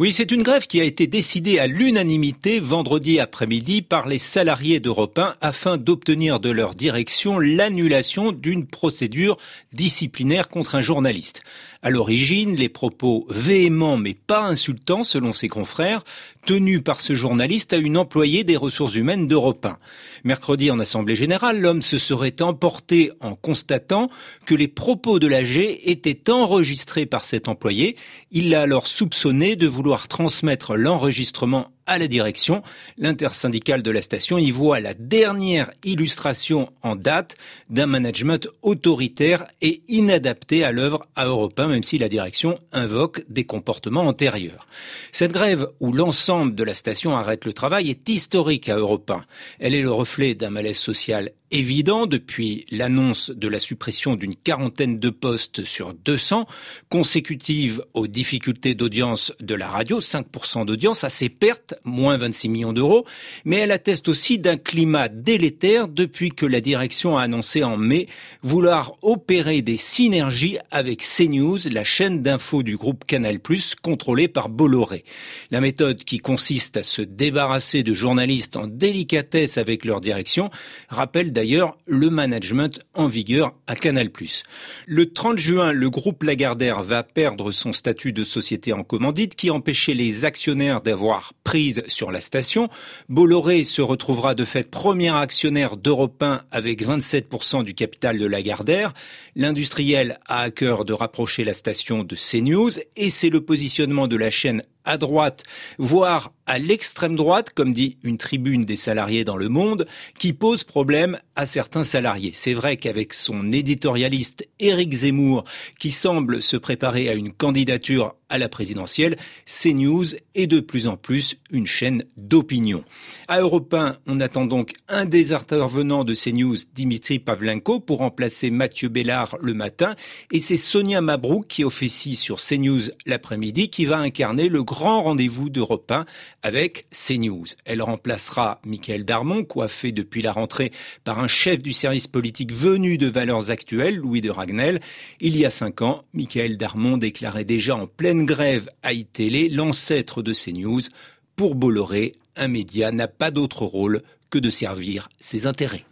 Oui, c'est une grève qui a été décidée à l'unanimité vendredi après-midi par les salariés d'Europe 1 afin d'obtenir de leur direction l'annulation d'une procédure disciplinaire contre un journaliste. À l'origine, les propos véhéments mais pas insultants selon ses confrères tenus par ce journaliste à une employée des ressources humaines d'Europe 1. Mercredi en Assemblée générale, l'homme se serait emporté en constatant que les propos de l'AG étaient enregistrés par cet employé. Il l'a alors soupçonné de vouloir vouloir transmettre l'enregistrement à la direction. L'intersyndicale de la station y voit la dernière illustration en date d'un management autoritaire et inadapté à l'œuvre à Europe 1, même si la direction invoque des comportements antérieurs. Cette grève où l'ensemble de la station arrête le travail est historique à Europe 1. Elle est le reflet d'un malaise social évident depuis l'annonce de la suppression d'une quarantaine de postes sur 200, consécutive aux difficultés d'audience de la radio, 5% d'audience, à ses pertes moins 26 millions d'euros, mais elle atteste aussi d'un climat délétère depuis que la direction a annoncé en mai vouloir opérer des synergies avec CNews, la chaîne d'info du groupe Canal+, contrôlée par Bolloré. La méthode qui consiste à se débarrasser de journalistes en délicatesse avec leur direction rappelle d'ailleurs le management en vigueur à Canal+. Le 30 juin, le groupe Lagardère va perdre son statut de société en commandite qui empêchait les actionnaires d'avoir pris sur la station. Bolloré se retrouvera de fait premier actionnaire d'Europe 1 avec 27% du capital de Lagardère. L'industriel a à cœur de rapprocher la station de CNews et c'est le positionnement de la chaîne à droite, voire à l'extrême droite, comme dit une tribune des salariés dans le monde, qui pose problème à certains salariés. C'est vrai qu'avec son éditorialiste Éric Zemmour, qui semble se préparer à une candidature à la présidentielle, CNews est de plus en plus une chaîne d'opinion. À Europe 1, on attend donc un des intervenants de CNews, Dimitri Pavlenko, pour remplacer Mathieu Bellard le matin, et c'est Sonia Mabrouk qui officie sur CNews l'après-midi, qui va incarner le grand rendez-vous d'Europe 1 avec CNews. Elle remplacera Michael Darmon, coiffé depuis la rentrée par un chef du service politique venu de Valeurs Actuelles, Louis de Ragnel. Il y a cinq ans, Michael Darmon déclarait déjà en pleine grève à iTélé, l'ancêtre de CNews. Pour Bolloré, un média n'a pas d'autre rôle que de servir ses intérêts.